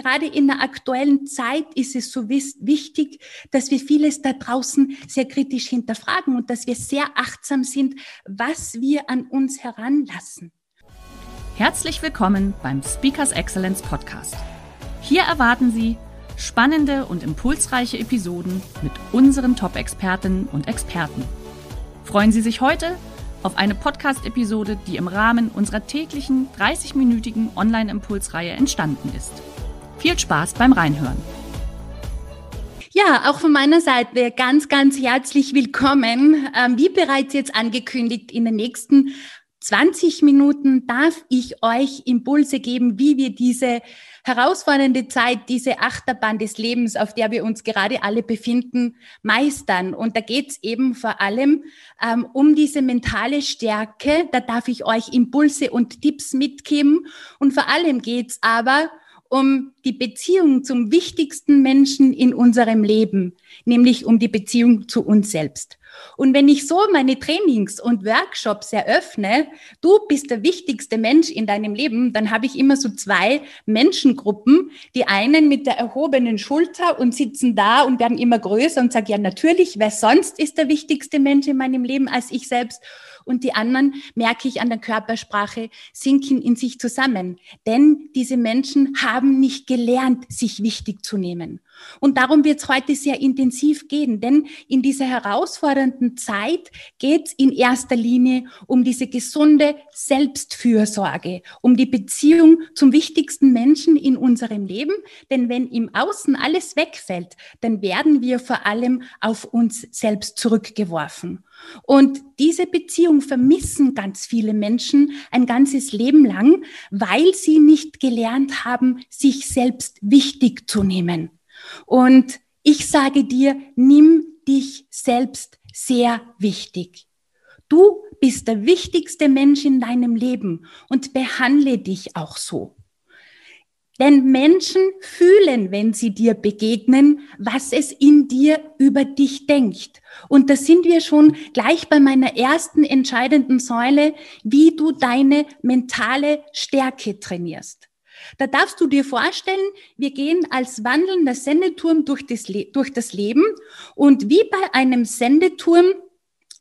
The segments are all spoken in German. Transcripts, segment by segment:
Gerade in der aktuellen Zeit ist es so wichtig, dass wir vieles da draußen sehr kritisch hinterfragen und dass wir sehr achtsam sind, was wir an uns heranlassen. Herzlich willkommen beim Speakers Excellence Podcast. Hier erwarten Sie spannende und impulsreiche Episoden mit unseren Top-Expertinnen und Experten. Freuen Sie sich heute auf eine Podcast-Episode, die im Rahmen unserer täglichen 30-minütigen Online-Impulsreihe entstanden ist. Viel Spaß beim Reinhören. Ja, auch von meiner Seite ganz, ganz herzlich willkommen. Ähm, wie bereits jetzt angekündigt, in den nächsten 20 Minuten darf ich euch Impulse geben, wie wir diese herausfordernde Zeit, diese Achterbahn des Lebens, auf der wir uns gerade alle befinden, meistern. Und da geht es eben vor allem ähm, um diese mentale Stärke. Da darf ich euch Impulse und Tipps mitgeben. Und vor allem geht es aber die Beziehung zum wichtigsten Menschen in unserem Leben, nämlich um die Beziehung zu uns selbst. Und wenn ich so meine Trainings und Workshops eröffne, du bist der wichtigste Mensch in deinem Leben, dann habe ich immer so zwei Menschengruppen, die einen mit der erhobenen Schulter und sitzen da und werden immer größer und sagen, ja natürlich, wer sonst ist der wichtigste Mensch in meinem Leben als ich selbst? Und die anderen, merke ich an der Körpersprache, sinken in sich zusammen. Denn diese Menschen haben nicht gelernt, sich wichtig zu nehmen. Und darum wird es heute sehr intensiv gehen, denn in dieser herausfordernden Zeit geht es in erster Linie um diese gesunde Selbstfürsorge, um die Beziehung zum wichtigsten Menschen in unserem Leben. Denn wenn im Außen alles wegfällt, dann werden wir vor allem auf uns selbst zurückgeworfen. Und diese Beziehung vermissen ganz viele Menschen ein ganzes Leben lang, weil sie nicht gelernt haben, sich selbst wichtig zu nehmen. Und ich sage dir, nimm dich selbst sehr wichtig. Du bist der wichtigste Mensch in deinem Leben und behandle dich auch so. Denn Menschen fühlen, wenn sie dir begegnen, was es in dir über dich denkt. Und da sind wir schon gleich bei meiner ersten entscheidenden Säule, wie du deine mentale Stärke trainierst. Da darfst du dir vorstellen, wir gehen als wandelnder Sendeturm durch das, durch das Leben und wie bei einem Sendeturm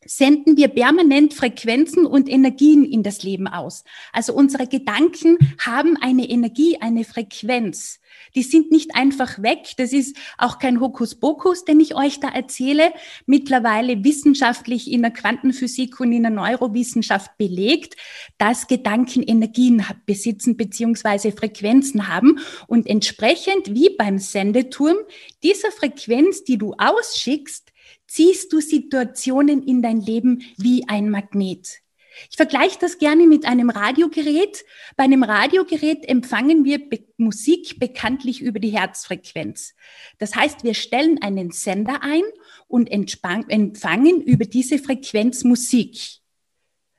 senden wir permanent Frequenzen und Energien in das Leben aus. Also unsere Gedanken haben eine Energie, eine Frequenz. Die sind nicht einfach weg. Das ist auch kein Hokuspokus, den ich euch da erzähle. Mittlerweile wissenschaftlich in der Quantenphysik und in der Neurowissenschaft belegt, dass Gedanken Energien besitzen beziehungsweise Frequenzen haben und entsprechend wie beim Sendeturm dieser Frequenz, die du ausschickst, ziehst du Situationen in dein Leben wie ein Magnet. Ich vergleiche das gerne mit einem Radiogerät. Bei einem Radiogerät empfangen wir Be Musik bekanntlich über die Herzfrequenz. Das heißt, wir stellen einen Sender ein und empfangen über diese Frequenz Musik.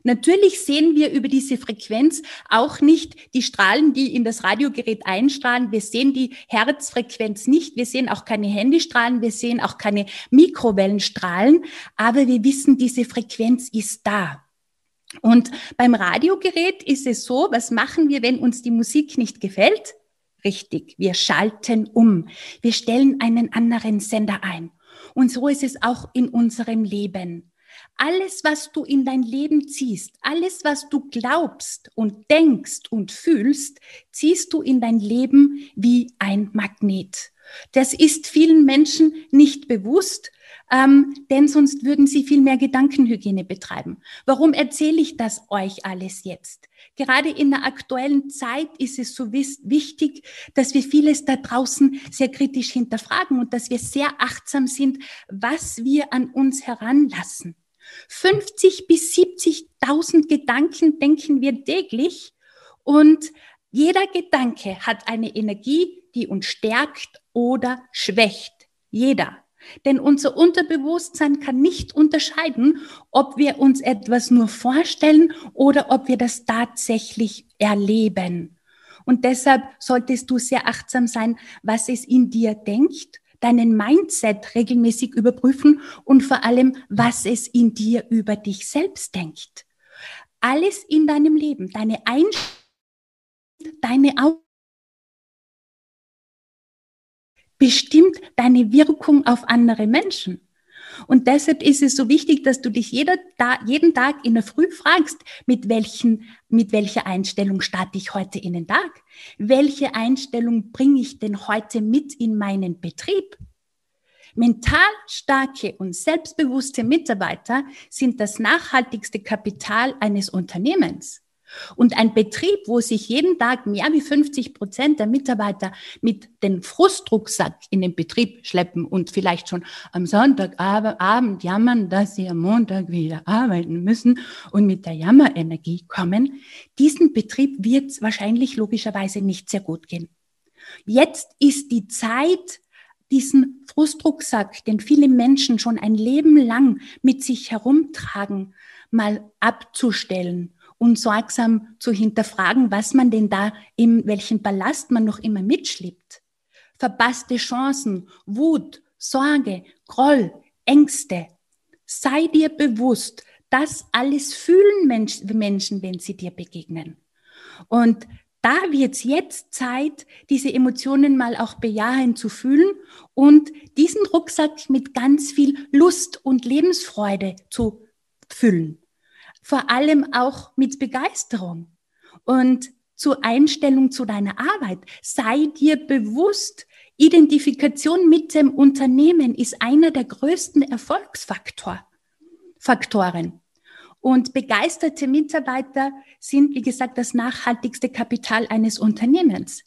Natürlich sehen wir über diese Frequenz auch nicht die Strahlen, die in das Radiogerät einstrahlen. Wir sehen die Herzfrequenz nicht. Wir sehen auch keine Handystrahlen. Wir sehen auch keine Mikrowellenstrahlen. Aber wir wissen, diese Frequenz ist da. Und beim Radiogerät ist es so, was machen wir, wenn uns die Musik nicht gefällt? Richtig, wir schalten um. Wir stellen einen anderen Sender ein. Und so ist es auch in unserem Leben. Alles, was du in dein Leben ziehst, alles, was du glaubst und denkst und fühlst, ziehst du in dein Leben wie ein Magnet. Das ist vielen Menschen nicht bewusst, ähm, denn sonst würden sie viel mehr Gedankenhygiene betreiben. Warum erzähle ich das euch alles jetzt? Gerade in der aktuellen Zeit ist es so wichtig, dass wir vieles da draußen sehr kritisch hinterfragen und dass wir sehr achtsam sind, was wir an uns heranlassen. 50 bis 70.000 Gedanken denken wir täglich und Jeder Gedanke hat eine Energie, die uns stärkt oder schwächt. Jeder. Denn unser Unterbewusstsein kann nicht unterscheiden, ob wir uns etwas nur vorstellen oder ob wir das tatsächlich erleben. Und deshalb solltest du sehr achtsam sein, was es in dir denkt, deinen Mindset regelmäßig überprüfen und vor allem, was es in dir über dich selbst denkt. Alles in deinem Leben, deine Einstellung, deine Augen, bestimmt deine Wirkung auf andere Menschen. Und deshalb ist es so wichtig, dass du dich jeder, jeden Tag in der Früh fragst, mit, welchen, mit welcher Einstellung starte ich heute in den Tag? Welche Einstellung bringe ich denn heute mit in meinen Betrieb? Mental starke und selbstbewusste Mitarbeiter sind das nachhaltigste Kapital eines Unternehmens. Und ein Betrieb, wo sich jeden Tag mehr wie 50 Prozent der Mitarbeiter mit dem Frustrucksack in den Betrieb schleppen und vielleicht schon am Sonntagabend jammern, dass sie am Montag wieder arbeiten müssen und mit der Jammerenergie kommen, diesen Betrieb wird es wahrscheinlich logischerweise nicht sehr gut gehen. Jetzt ist die Zeit, diesen Frustrucksack, den viele Menschen schon ein Leben lang mit sich herumtragen, mal abzustellen und sorgsam zu hinterfragen, was man denn da, in welchen Ballast man noch immer mitschleppt. Verpasste Chancen, Wut, Sorge, Groll, Ängste. Sei dir bewusst, das alles fühlen Menschen, wenn sie dir begegnen. Und da wird es jetzt Zeit, diese Emotionen mal auch bejahend zu fühlen und diesen Rucksack mit ganz viel Lust und Lebensfreude zu füllen vor allem auch mit Begeisterung und zur Einstellung zu deiner Arbeit. Sei dir bewusst, Identifikation mit dem Unternehmen ist einer der größten Erfolgsfaktoren. Und begeisterte Mitarbeiter sind, wie gesagt, das nachhaltigste Kapital eines Unternehmens.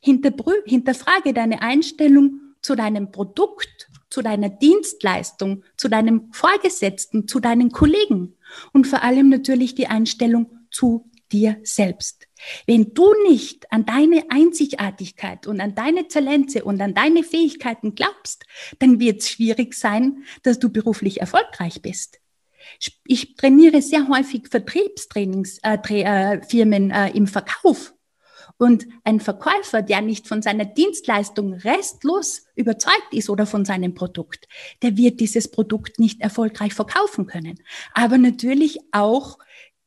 hinterfrage deine Einstellung zu deinem Produkt, zu deiner Dienstleistung, zu deinem Vorgesetzten, zu deinen Kollegen und vor allem natürlich die Einstellung zu dir selbst. Wenn du nicht an deine Einzigartigkeit und an deine Talente und an deine Fähigkeiten glaubst, dann wird es schwierig sein, dass du beruflich erfolgreich bist. Ich trainiere sehr häufig Vertriebstrainings, äh, äh, äh, im Verkauf. Und ein Verkäufer, der nicht von seiner Dienstleistung restlos überzeugt ist oder von seinem Produkt, der wird dieses Produkt nicht erfolgreich verkaufen können. Aber natürlich auch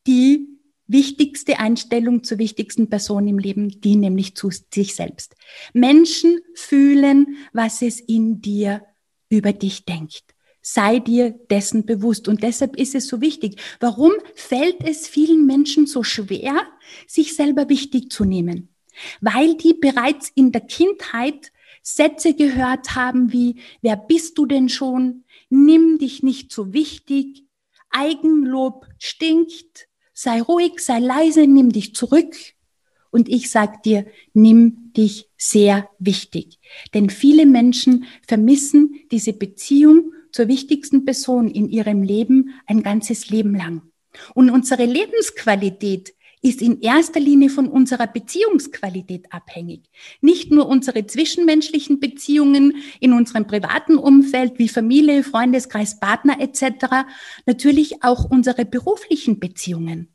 die wichtigste Einstellung zur wichtigsten Person im Leben, die nämlich zu sich selbst. Menschen fühlen, was es in dir über dich denkt. Sei dir dessen bewusst. Und deshalb ist es so wichtig. Warum fällt es vielen Menschen so schwer, sich selber wichtig zu nehmen? Weil die bereits in der Kindheit Sätze gehört haben wie, wer bist du denn schon? Nimm dich nicht so wichtig. Eigenlob stinkt. Sei ruhig, sei leise, nimm dich zurück. Und ich sag dir, nimm dich sehr wichtig. Denn viele Menschen vermissen diese Beziehung zur wichtigsten Person in ihrem Leben ein ganzes Leben lang. Und unsere Lebensqualität ist in erster Linie von unserer Beziehungsqualität abhängig. Nicht nur unsere zwischenmenschlichen Beziehungen in unserem privaten Umfeld wie Familie, Freundeskreis, Partner etc., natürlich auch unsere beruflichen Beziehungen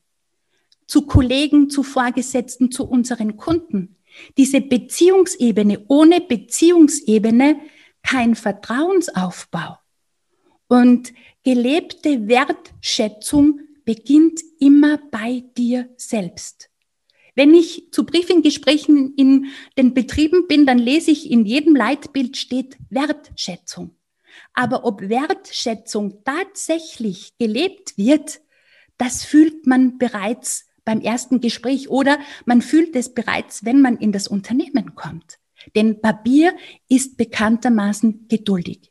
zu Kollegen, zu Vorgesetzten, zu unseren Kunden. Diese Beziehungsebene, ohne Beziehungsebene kein Vertrauensaufbau. Und gelebte Wertschätzung beginnt immer bei dir selbst. Wenn ich zu Briefinggesprächen in den Betrieben bin, dann lese ich in jedem Leitbild steht Wertschätzung. Aber ob Wertschätzung tatsächlich gelebt wird, das fühlt man bereits beim ersten Gespräch oder man fühlt es bereits, wenn man in das Unternehmen kommt. Denn Papier ist bekanntermaßen geduldig.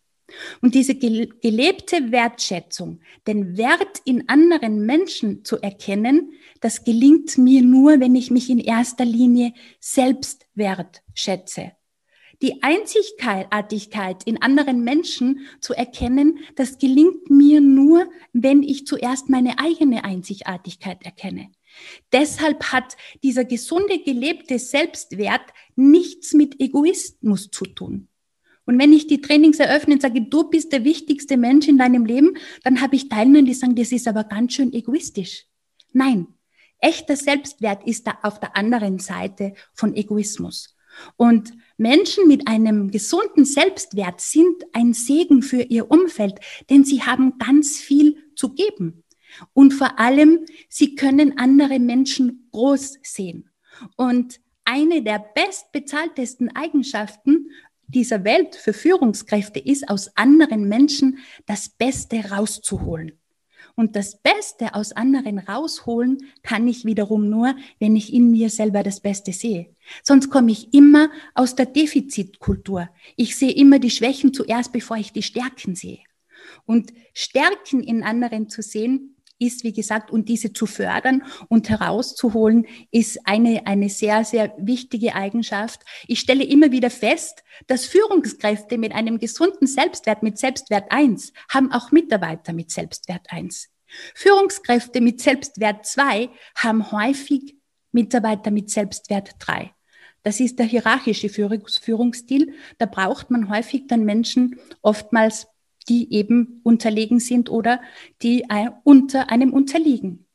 Und diese gelebte Wertschätzung, den Wert in anderen Menschen zu erkennen, das gelingt mir nur, wenn ich mich in erster Linie selbst wertschätze. Die Einzigartigkeit in anderen Menschen zu erkennen, das gelingt mir nur, wenn ich zuerst meine eigene Einzigartigkeit erkenne. Deshalb hat dieser gesunde gelebte Selbstwert nichts mit Egoismus zu tun. Und wenn ich die Trainings eröffne und sage, du bist der wichtigste Mensch in deinem Leben, dann habe ich Teilnehmer, die sagen, das ist aber ganz schön egoistisch. Nein, echter Selbstwert ist da auf der anderen Seite von Egoismus. Und Menschen mit einem gesunden Selbstwert sind ein Segen für ihr Umfeld, denn sie haben ganz viel zu geben. Und vor allem, sie können andere Menschen groß sehen. Und eine der bestbezahltesten Eigenschaften dieser Welt für Führungskräfte ist, aus anderen Menschen das Beste rauszuholen. Und das Beste aus anderen rausholen kann ich wiederum nur, wenn ich in mir selber das Beste sehe. Sonst komme ich immer aus der Defizitkultur. Ich sehe immer die Schwächen zuerst, bevor ich die Stärken sehe. Und Stärken in anderen zu sehen, ist, wie gesagt, und diese zu fördern und herauszuholen, ist eine, eine sehr, sehr wichtige Eigenschaft. Ich stelle immer wieder fest, dass Führungskräfte mit einem gesunden Selbstwert, mit Selbstwert eins haben auch Mitarbeiter mit Selbstwert eins. Führungskräfte mit Selbstwert zwei haben häufig Mitarbeiter mit Selbstwert drei. Das ist der hierarchische Führungsstil. Da braucht man häufig dann Menschen oftmals die eben unterlegen sind oder die unter einem unterliegen.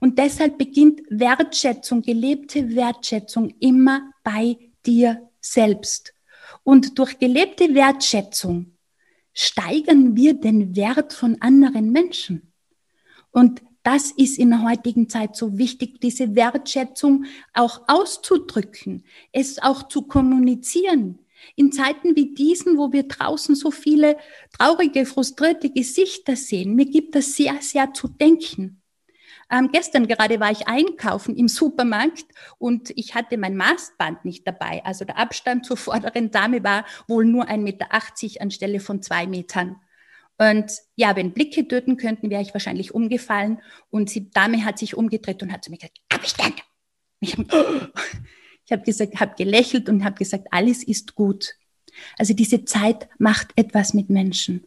Und deshalb beginnt Wertschätzung, gelebte Wertschätzung immer bei dir selbst. Und durch gelebte Wertschätzung steigern wir den Wert von anderen Menschen. Und das ist in der heutigen Zeit so wichtig, diese Wertschätzung auch auszudrücken, es auch zu kommunizieren, in Zeiten wie diesen, wo wir draußen so viele traurige, frustrierte Gesichter sehen, mir gibt das sehr, sehr zu denken. Ähm, gestern gerade war ich einkaufen im Supermarkt und ich hatte mein Maßband nicht dabei. Also der Abstand zur vorderen Dame war wohl nur 1,80 Meter anstelle von zwei Metern. Und ja, wenn Blicke töten könnten, wäre ich wahrscheinlich umgefallen. Und die Dame hat sich umgedreht und hat zu mir gesagt, Abstand! Ich habe gesagt, habe gelächelt und habe gesagt, alles ist gut. Also diese Zeit macht etwas mit Menschen.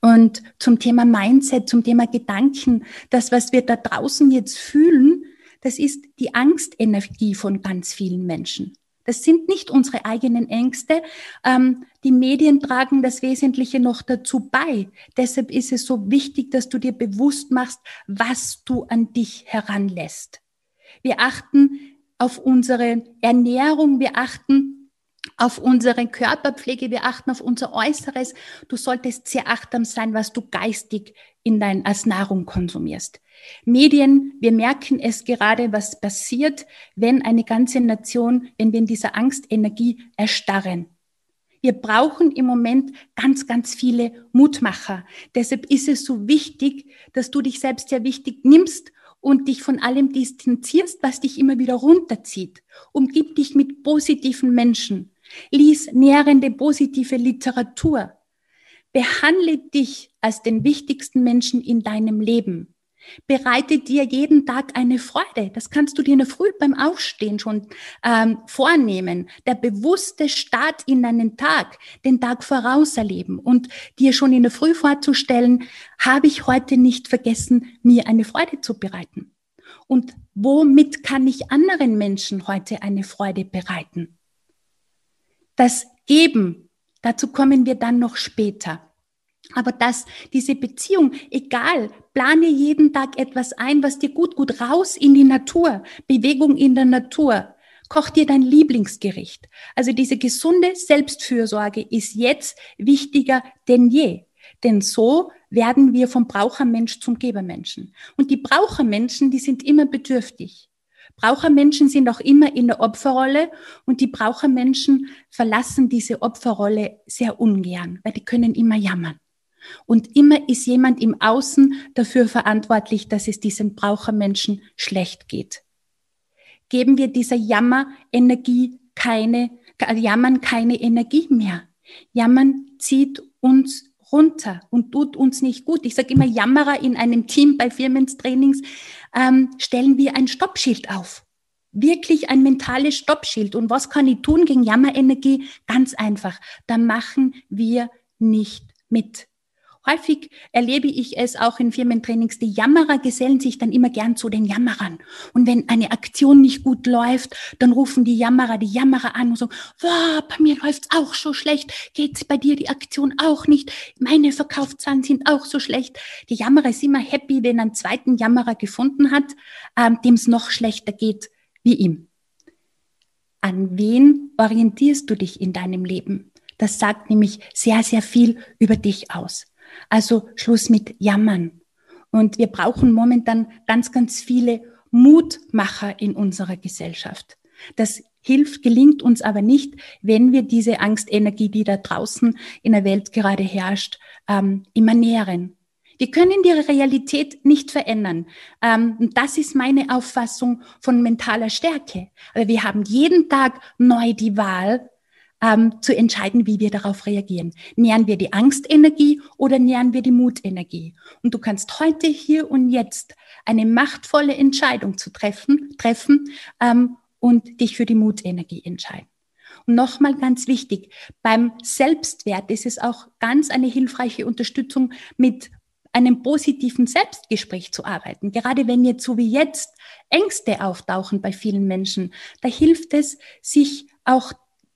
Und zum Thema Mindset, zum Thema Gedanken, das, was wir da draußen jetzt fühlen, das ist die Angstenergie von ganz vielen Menschen. Das sind nicht unsere eigenen Ängste. Ähm, die Medien tragen das Wesentliche noch dazu bei. Deshalb ist es so wichtig, dass du dir bewusst machst, was du an dich heranlässt. Wir achten auf unsere Ernährung, wir achten auf unsere Körperpflege, wir achten auf unser Äußeres. Du solltest sehr achtsam sein, was du geistig in dein, als Nahrung konsumierst. Medien, wir merken es gerade, was passiert, wenn eine ganze Nation, wenn wir in dieser Angstenergie erstarren. Wir brauchen im Moment ganz, ganz viele Mutmacher. Deshalb ist es so wichtig, dass du dich selbst sehr wichtig nimmst und dich von allem distanzierst, was dich immer wieder runterzieht. Umgib dich mit positiven Menschen. Lies nährende, positive Literatur. Behandle dich als den wichtigsten Menschen in deinem Leben. Bereite dir jeden Tag eine Freude. Das kannst du dir in der Früh beim Aufstehen schon ähm, vornehmen. Der bewusste Start in deinen Tag, den Tag voraus erleben und dir schon in der Früh vorzustellen, habe ich heute nicht vergessen, mir eine Freude zu bereiten. Und womit kann ich anderen Menschen heute eine Freude bereiten? Das Geben, dazu kommen wir dann noch später. Aber dass diese Beziehung, egal, plane jeden Tag etwas ein, was dir gut, gut raus in die Natur, Bewegung in der Natur. Koch dir dein Lieblingsgericht. Also diese gesunde Selbstfürsorge ist jetzt wichtiger denn je. Denn so werden wir vom Brauchermensch zum Gebermenschen. Und die Brauchermenschen, die sind immer bedürftig. Brauchermenschen sind auch immer in der Opferrolle und die Brauchermenschen verlassen diese Opferrolle sehr ungern, weil die können immer jammern. Und immer ist jemand im Außen dafür verantwortlich, dass es diesem Brauchermenschen schlecht geht. Geben wir dieser Jammerenergie keine, Jammern keine Energie mehr. Jammern zieht uns runter und tut uns nicht gut. Ich sage immer, Jammerer in einem Team bei Firmentrainings ähm, stellen wir ein Stoppschild auf. Wirklich ein mentales Stoppschild. Und was kann ich tun gegen Jammerenergie? Ganz einfach. Da machen wir nicht mit. Häufig erlebe ich es auch in Firmentrainings, die Jammerer gesellen sich dann immer gern zu den Jammerern. Und wenn eine Aktion nicht gut läuft, dann rufen die Jammerer die Jammerer an und so, wow, bei mir läuft's auch so schlecht, geht's bei dir die Aktion auch nicht, meine Verkaufszahlen sind auch so schlecht. Die Jammerer ist immer happy, wenn einen zweiten Jammerer gefunden hat, ähm, dem es noch schlechter geht wie ihm. An wen orientierst du dich in deinem Leben? Das sagt nämlich sehr, sehr viel über dich aus. Also Schluss mit Jammern. Und wir brauchen momentan ganz, ganz viele Mutmacher in unserer Gesellschaft. Das hilft, gelingt uns aber nicht, wenn wir diese Angstenergie, die da draußen in der Welt gerade herrscht, ähm, immer nähren. Wir können die Realität nicht verändern. Ähm, das ist meine Auffassung von mentaler Stärke. Aber wir haben jeden Tag neu die Wahl, ähm, zu entscheiden, wie wir darauf reagieren. Nähern wir die Angstenergie oder nähern wir die Mutenergie? Und du kannst heute, hier und jetzt eine machtvolle Entscheidung zu treffen, treffen ähm, und dich für die Mutenergie entscheiden. Und nochmal ganz wichtig, beim Selbstwert ist es auch ganz eine hilfreiche Unterstützung mit einem positiven Selbstgespräch zu arbeiten. Gerade wenn jetzt so wie jetzt Ängste auftauchen bei vielen Menschen, da hilft es, sich auch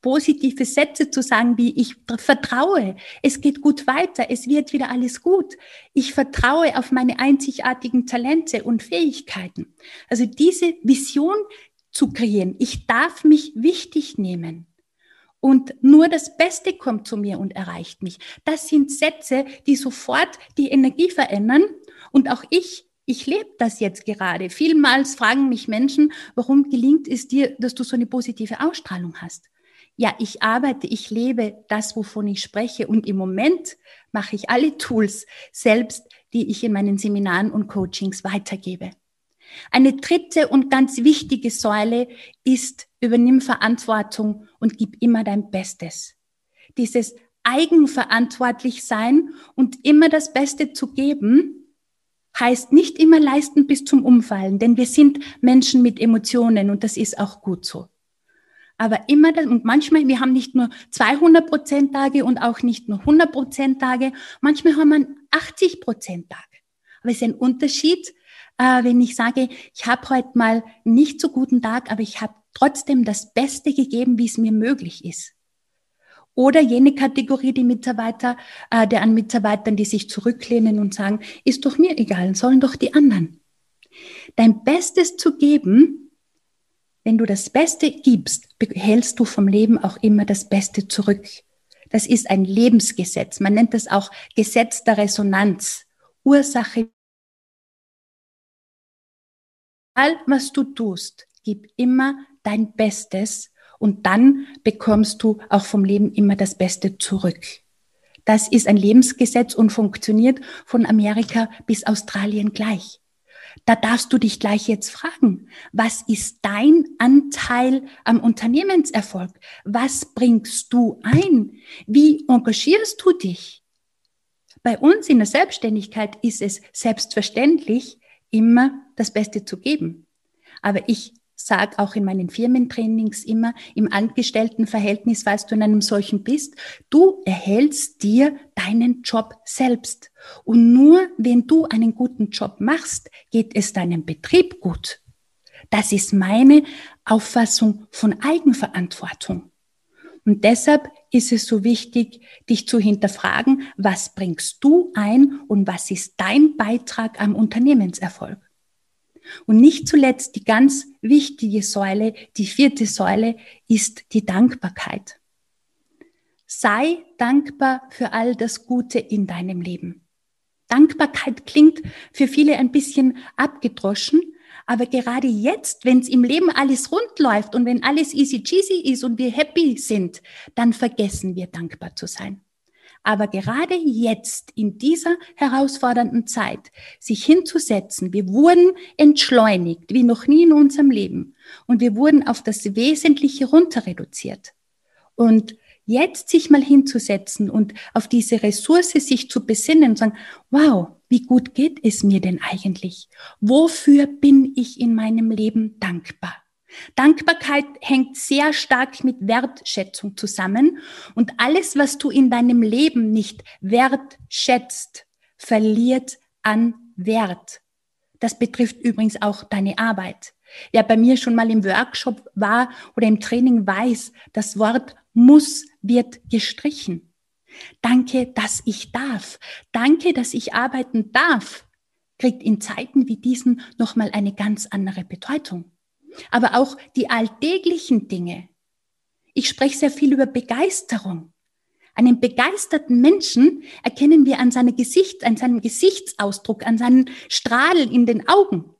positive Sätze zu sagen, wie ich vertraue, es geht gut weiter, es wird wieder alles gut. Ich vertraue auf meine einzigartigen Talente und Fähigkeiten. Also diese Vision zu kreieren, ich darf mich wichtig nehmen. Und nur das Beste kommt zu mir und erreicht mich. Das sind Sätze, die sofort die Energie verändern. Und auch ich ich lebe das jetzt gerade. Vielmals fragen mich Menschen, warum gelingt es dir, dass du so eine positive Ausstrahlung hast? Ja, ich arbeite, ich lebe das, wovon ich spreche. Und im Moment mache ich alle Tools selbst, die ich in meinen Seminaren und Coachings weitergebe. Eine dritte und ganz wichtige Säule ist, übernimm Verantwortung und gib immer dein Bestes. Dieses eigenverantwortlich sein und immer das Beste zu geben, heißt nicht immer leisten bis zum Umfallen, denn wir sind Menschen mit Emotionen und das ist auch gut so. Aber immer das, und manchmal, wir haben nicht nur 200 Prozent Tage und auch nicht nur 100 Prozent Tage, manchmal haben wir 80 Prozent Tage. Aber es ist ein Unterschied, äh, wenn ich sage, ich habe heute mal nicht so guten Tag, aber ich habe trotzdem das Beste gegeben, wie es mir möglich ist. Oder jene Kategorie, die Mitarbeiter, äh, der an Mitarbeitern, die sich zurücklehnen und sagen, ist doch mir egal, sollen doch die anderen. Dein Bestes zu geben, wenn du das Beste gibst, behältst du vom Leben auch immer das Beste zurück. Das ist ein Lebensgesetz. Man nennt das auch Gesetz der Resonanz. Ursache. All was du tust, gib immer dein Bestes und dann bekommst du auch vom Leben immer das Beste zurück. Das ist ein Lebensgesetz und funktioniert von Amerika bis Australien gleich. Da darfst du dich gleich jetzt fragen, was ist dein Anteil am Unternehmenserfolg? Was bringst du ein? Wie engagierst du dich? Bei uns in der Selbstständigkeit ist es selbstverständlich, immer das Beste zu geben. Aber ich sage auch in meinen Firmentrainings immer, im Angestelltenverhältnis, falls du in einem solchen bist, du erhältst dir deinen Job selbst. Und nur wenn du einen guten Job machst, geht es deinem Betrieb gut. Das ist meine Auffassung von Eigenverantwortung. Und deshalb ist es so wichtig, dich zu hinterfragen, was bringst du ein und was ist dein Beitrag am Unternehmenserfolg. Und nicht zuletzt die ganz wichtige Säule, die vierte Säule, ist die Dankbarkeit. Sei dankbar für all das Gute in deinem Leben. Dankbarkeit klingt für viele ein bisschen abgedroschen, aber gerade jetzt, wenn es im Leben alles rund läuft und wenn alles easy cheesy ist und wir happy sind, dann vergessen wir dankbar zu sein. Aber gerade jetzt, in dieser herausfordernden Zeit, sich hinzusetzen, wir wurden entschleunigt, wie noch nie in unserem Leben. Und wir wurden auf das Wesentliche runter reduziert. Und jetzt sich mal hinzusetzen und auf diese Ressource sich zu besinnen und sagen, wow, wie gut geht es mir denn eigentlich? Wofür bin ich in meinem Leben dankbar? Dankbarkeit hängt sehr stark mit Wertschätzung zusammen und alles, was du in deinem Leben nicht wertschätzt, verliert an Wert. Das betrifft übrigens auch deine Arbeit. Wer bei mir schon mal im Workshop war oder im Training weiß, das Wort muss wird gestrichen. Danke, dass ich darf. Danke, dass ich arbeiten darf. Kriegt in Zeiten wie diesen nochmal eine ganz andere Bedeutung. Aber auch die alltäglichen Dinge. Ich spreche sehr viel über Begeisterung. Einen begeisterten Menschen erkennen wir an, seinem Gesicht, an seinem Gesichtsausdruck, an seinen Strahlen in den Augen.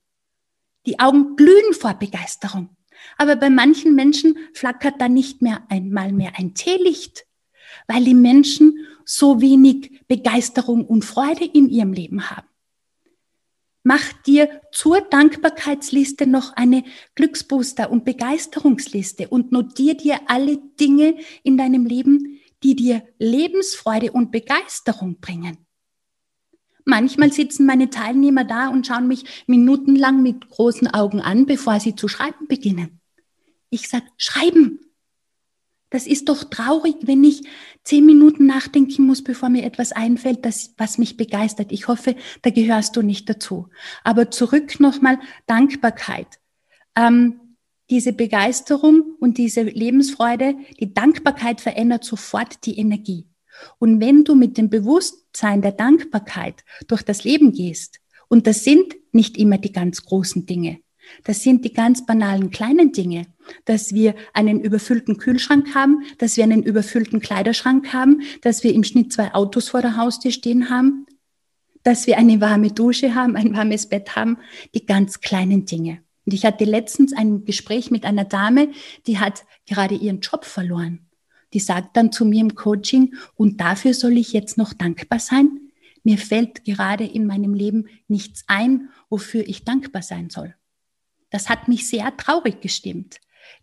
Die Augen glühen vor Begeisterung. Aber bei manchen Menschen flackert da nicht mehr einmal mehr ein Teelicht, weil die Menschen so wenig Begeisterung und Freude in ihrem Leben haben. Mach dir zur Dankbarkeitsliste noch eine Glücksbooster- und Begeisterungsliste und notier dir alle Dinge in deinem Leben, die dir Lebensfreude und Begeisterung bringen. Manchmal sitzen meine Teilnehmer da und schauen mich minutenlang mit großen Augen an, bevor sie zu schreiben beginnen. Ich sage, schreiben. Das ist doch traurig, wenn ich zehn Minuten nachdenken muss, bevor mir etwas einfällt, das, was mich begeistert. Ich hoffe, da gehörst du nicht dazu. Aber zurück nochmal Dankbarkeit. Ähm, diese Begeisterung und diese Lebensfreude, die Dankbarkeit verändert sofort die Energie. Und wenn du mit dem Bewusstsein der Dankbarkeit durch das Leben gehst, und das sind nicht immer die ganz großen Dinge, das sind die ganz banalen kleinen Dinge, dass wir einen überfüllten Kühlschrank haben, dass wir einen überfüllten Kleiderschrank haben, dass wir im Schnitt zwei Autos vor der Haustür stehen haben, dass wir eine warme Dusche haben, ein warmes Bett haben, die ganz kleinen Dinge. Und ich hatte letztens ein Gespräch mit einer Dame, die hat gerade ihren Job verloren die sagt dann zu mir im Coaching, und dafür soll ich jetzt noch dankbar sein? Mir fällt gerade in meinem Leben nichts ein, wofür ich dankbar sein soll. Das hat mich sehr traurig gestimmt,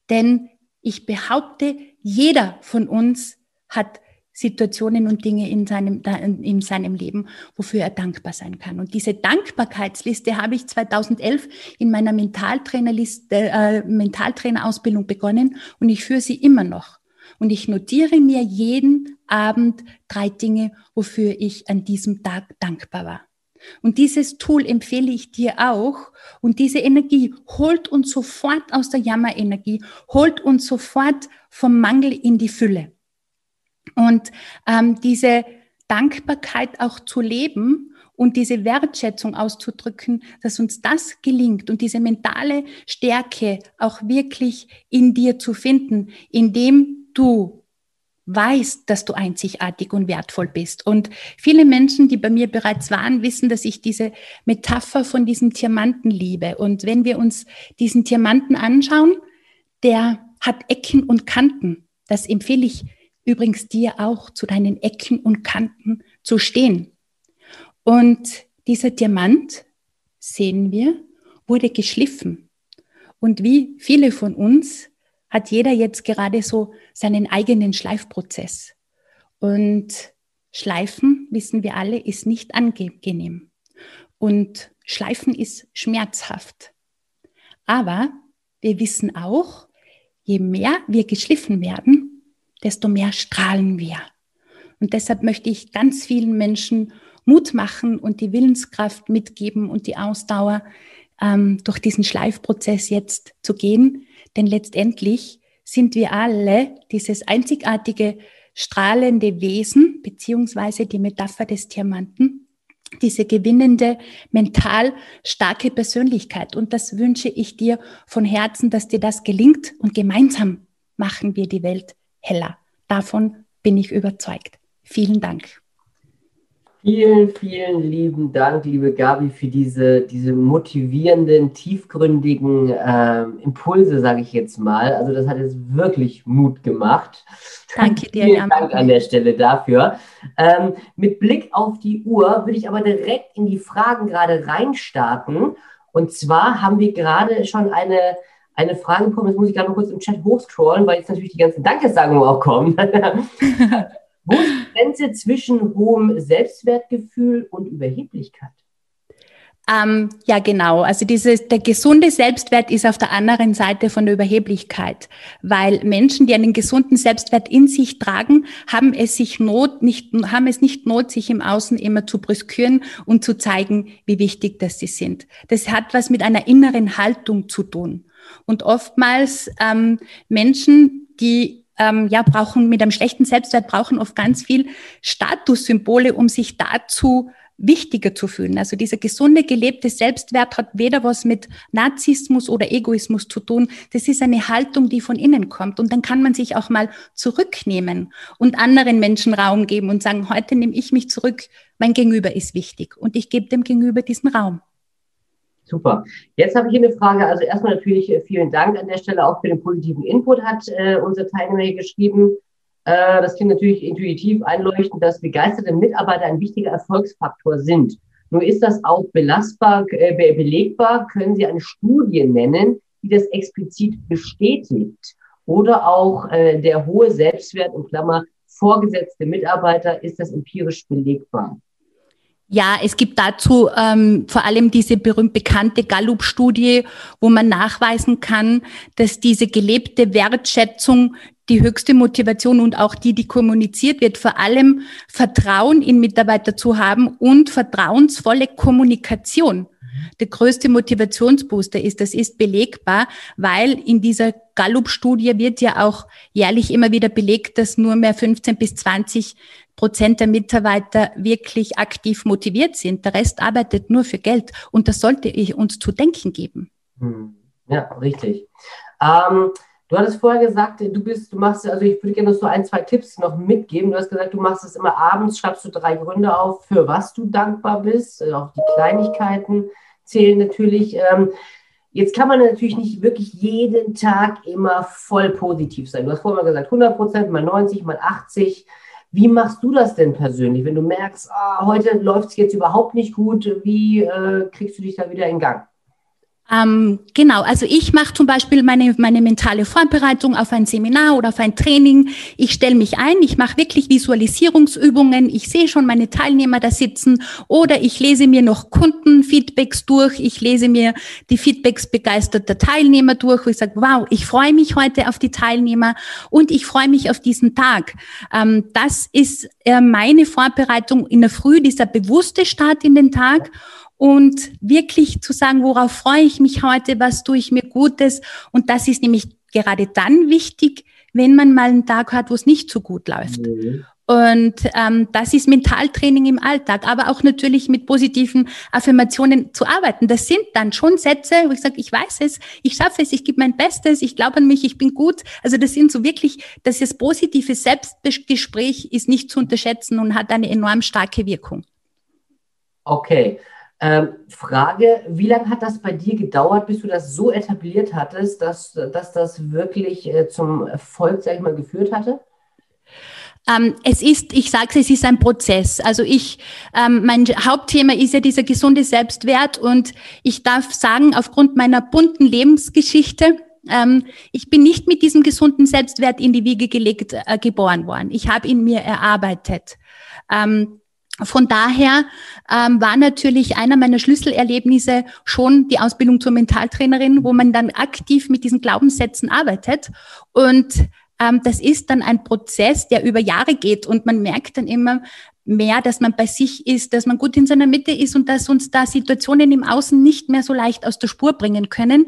denn ich behaupte, jeder von uns hat Situationen und Dinge in seinem, in seinem Leben, wofür er dankbar sein kann. Und diese Dankbarkeitsliste habe ich 2011 in meiner Mentaltrainerliste, äh, Mentaltrainerausbildung begonnen und ich führe sie immer noch. Und ich notiere mir jeden Abend drei Dinge, wofür ich an diesem Tag dankbar war. Und dieses Tool empfehle ich dir auch. Und diese Energie holt uns sofort aus der Jammerenergie, holt uns sofort vom Mangel in die Fülle. Und ähm, diese Dankbarkeit auch zu leben und diese Wertschätzung auszudrücken, dass uns das gelingt und diese mentale Stärke auch wirklich in dir zu finden, indem du weißt, dass du einzigartig und wertvoll bist. Und viele Menschen, die bei mir bereits waren, wissen, dass ich diese Metapher von diesem Diamanten liebe. Und wenn wir uns diesen Diamanten anschauen, der hat Ecken und Kanten. Das empfehle ich übrigens dir auch, zu deinen Ecken und Kanten zu stehen. Und dieser Diamant, sehen wir, wurde geschliffen. Und wie viele von uns hat jeder jetzt gerade so seinen eigenen Schleifprozess. Und Schleifen, wissen wir alle, ist nicht angenehm. Und Schleifen ist schmerzhaft. Aber wir wissen auch, je mehr wir geschliffen werden, desto mehr strahlen wir. Und deshalb möchte ich ganz vielen Menschen Mut machen und die Willenskraft mitgeben und die Ausdauer, ähm, durch diesen Schleifprozess jetzt zu gehen, denn letztendlich sind wir alle dieses einzigartige strahlende Wesen, beziehungsweise die Metapher des Diamanten, diese gewinnende, mental starke Persönlichkeit. Und das wünsche ich dir von Herzen, dass dir das gelingt und gemeinsam machen wir die Welt heller. Davon bin ich überzeugt. Vielen Dank. Vielen, vielen lieben Dank, liebe Gabi, für diese, diese motivierenden, tiefgründigen äh, Impulse, sage ich jetzt mal. Also das hat jetzt wirklich Mut gemacht. Danke dir. Vielen Dank an der Stelle dafür. Ähm, mit Blick auf die Uhr würde ich aber direkt in die Fragen gerade reinstarten. Und zwar haben wir gerade schon eine, eine Frage bekommen, jetzt muss ich gerade mal kurz im Chat hochscrollen, weil jetzt natürlich die ganzen Dankesagungen auch kommen. Wo ist die Grenze zwischen hohem Selbstwertgefühl und Überheblichkeit? Ähm, ja, genau. Also dieses, der gesunde Selbstwert ist auf der anderen Seite von der Überheblichkeit, weil Menschen, die einen gesunden Selbstwert in sich tragen, haben es sich Not, nicht, haben es nicht Not, sich im Außen immer zu brüskieren und zu zeigen, wie wichtig das sie sind. Das hat was mit einer inneren Haltung zu tun. Und oftmals ähm, Menschen, die ähm, ja brauchen mit einem schlechten Selbstwert brauchen oft ganz viel Statussymbole, um sich dazu wichtiger zu fühlen. Also dieser gesunde, gelebte Selbstwert hat weder was mit Narzissmus oder Egoismus zu tun. Das ist eine Haltung, die von innen kommt. Und dann kann man sich auch mal zurücknehmen und anderen Menschen Raum geben und sagen, heute nehme ich mich zurück, mein Gegenüber ist wichtig und ich gebe dem Gegenüber diesen Raum. Super. Jetzt habe ich hier eine Frage. Also erstmal natürlich äh, vielen Dank an der Stelle auch für den positiven Input, hat äh, unser Teilnehmer hier geschrieben. Äh, das klingt natürlich intuitiv einleuchtend, dass begeisterte Mitarbeiter ein wichtiger Erfolgsfaktor sind. Nur ist das auch belastbar, äh, belegbar? Können Sie eine Studie nennen, die das explizit bestätigt? Oder auch äh, der hohe Selbstwert, in Klammer, vorgesetzte Mitarbeiter, ist das empirisch belegbar? Ja, es gibt dazu ähm, vor allem diese berühmt bekannte Gallup-Studie, wo man nachweisen kann, dass diese gelebte Wertschätzung die höchste Motivation und auch die, die kommuniziert wird, vor allem Vertrauen in Mitarbeiter zu haben und vertrauensvolle Kommunikation der größte Motivationsbooster ist. Das ist belegbar, weil in dieser Gallup-Studie wird ja auch jährlich immer wieder belegt, dass nur mehr 15 bis 20 Prozent der Mitarbeiter wirklich aktiv motiviert sind. Der Rest arbeitet nur für Geld. Und das sollte ich uns zu denken geben. Hm. Ja, richtig. Ähm, du hattest vorher gesagt, du bist, du machst, also ich würde gerne noch so ein, zwei Tipps noch mitgeben. Du hast gesagt, du machst es immer abends, schreibst du drei Gründe auf, für was du dankbar bist. Also auch die Kleinigkeiten zählen natürlich. Ähm, Jetzt kann man natürlich nicht wirklich jeden Tag immer voll positiv sein. Du hast vorhin mal gesagt, 100 Prozent, mal 90, mal 80. Wie machst du das denn persönlich, wenn du merkst, ah, heute läuft es jetzt überhaupt nicht gut? Wie äh, kriegst du dich da wieder in Gang? Ähm, genau, also ich mache zum Beispiel meine, meine mentale Vorbereitung auf ein Seminar oder auf ein Training. Ich stelle mich ein, ich mache wirklich Visualisierungsübungen, ich sehe schon meine Teilnehmer da sitzen. Oder ich lese mir noch Kundenfeedbacks durch, ich lese mir die Feedbacks begeisterter Teilnehmer durch, wo ich sage, wow, ich freue mich heute auf die Teilnehmer und ich freue mich auf diesen Tag. Ähm, das ist äh, meine Vorbereitung in der Früh, dieser bewusste Start in den Tag und wirklich zu sagen, worauf freue ich mich heute, was tue ich mir Gutes. Und das ist nämlich gerade dann wichtig, wenn man mal einen Tag hat, wo es nicht so gut läuft. Mhm. Und ähm, das ist Mentaltraining im Alltag, aber auch natürlich mit positiven Affirmationen zu arbeiten. Das sind dann schon Sätze, wo ich sage, ich weiß es, ich schaffe es, ich gebe mein Bestes, ich glaube an mich, ich bin gut. Also das sind so wirklich, dass das positive Selbstgespräch ist nicht zu unterschätzen und hat eine enorm starke Wirkung. Okay, ähm, Frage, wie lange hat das bei dir gedauert, bis du das so etabliert hattest, dass, dass das wirklich äh, zum Erfolg, sag ich mal, geführt hatte? Ähm, es ist, ich sage es, es ist ein Prozess. Also ich, ähm, mein Hauptthema ist ja dieser gesunde Selbstwert und ich darf sagen, aufgrund meiner bunten Lebensgeschichte, ähm, ich bin nicht mit diesem gesunden Selbstwert in die Wiege gelegt äh, geboren worden. Ich habe ihn mir erarbeitet. Ähm, von daher ähm, war natürlich einer meiner Schlüsselerlebnisse schon die Ausbildung zur Mentaltrainerin, wo man dann aktiv mit diesen Glaubenssätzen arbeitet. Und ähm, das ist dann ein Prozess, der über Jahre geht und man merkt dann immer, mehr, dass man bei sich ist, dass man gut in seiner Mitte ist und dass uns da Situationen im Außen nicht mehr so leicht aus der Spur bringen können.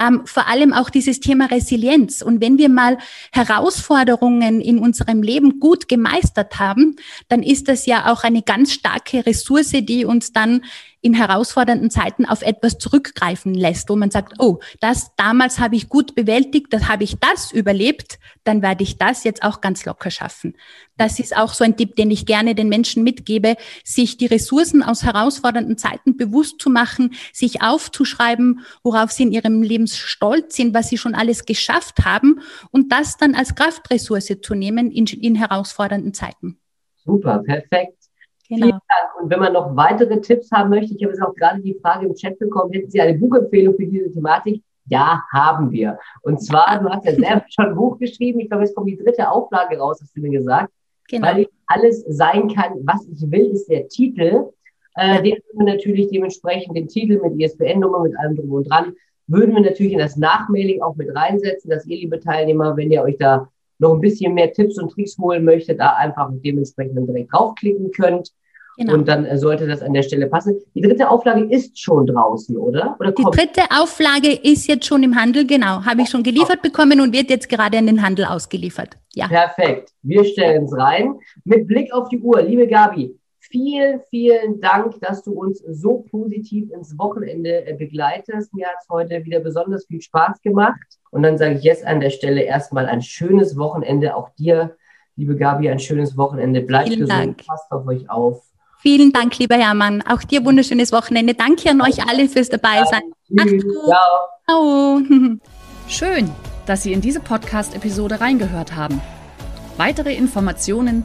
Ähm, vor allem auch dieses Thema Resilienz. Und wenn wir mal Herausforderungen in unserem Leben gut gemeistert haben, dann ist das ja auch eine ganz starke Ressource, die uns dann in herausfordernden Zeiten auf etwas zurückgreifen lässt, wo man sagt, oh, das damals habe ich gut bewältigt, das habe ich das überlebt, dann werde ich das jetzt auch ganz locker schaffen. Das ist auch so ein Tipp, den ich gerne den Menschen mitgebe, sich die Ressourcen aus herausfordernden Zeiten bewusst zu machen, sich aufzuschreiben, worauf sie in ihrem Leben stolz sind, was sie schon alles geschafft haben und das dann als Kraftressource zu nehmen in, in herausfordernden Zeiten. Super, perfekt. Genau. Vielen Dank. Und wenn man noch weitere Tipps haben möchte, ich habe jetzt auch gerade die Frage im Chat bekommen, hätten Sie eine Buchempfehlung für diese Thematik? Ja, haben wir. Und zwar, du hast ja selber schon ein Buch geschrieben, ich glaube, es kommt die dritte Auflage raus, hast du mir gesagt. Genau. Weil ich alles sein kann, was ich will, ist der Titel. Äh, den würden wir natürlich dementsprechend den Titel mit ISBN-Nummer, mit allem drum und dran, würden wir natürlich in das Nachmailing auch mit reinsetzen, dass ihr, liebe Teilnehmer, wenn ihr euch da noch ein bisschen mehr Tipps und Tricks holen möchtet, da einfach dementsprechend dann direkt draufklicken könnt. Genau. Und dann äh, sollte das an der Stelle passen. Die dritte Auflage ist schon draußen, oder? oder die dritte Auflage ist jetzt schon im Handel, genau. Habe ich schon geliefert bekommen und wird jetzt gerade in den Handel ausgeliefert. Ja. Perfekt. Wir stellen es rein. Mit Blick auf die Uhr, liebe Gabi, vielen, vielen Dank, dass du uns so positiv ins Wochenende äh, begleitest. Mir hat es heute wieder besonders viel Spaß gemacht. Und dann sage ich jetzt an der Stelle erstmal ein schönes Wochenende. Auch dir, liebe Gabi, ein schönes Wochenende. Bleibt vielen gesund, Dank. passt auf euch auf. Vielen Dank, lieber Hermann. Auch dir wunderschönes Wochenende. Danke an euch alle fürs Dabeisein. Macht's gut. Ciao. Schön, dass Sie in diese Podcast-Episode reingehört haben. Weitere Informationen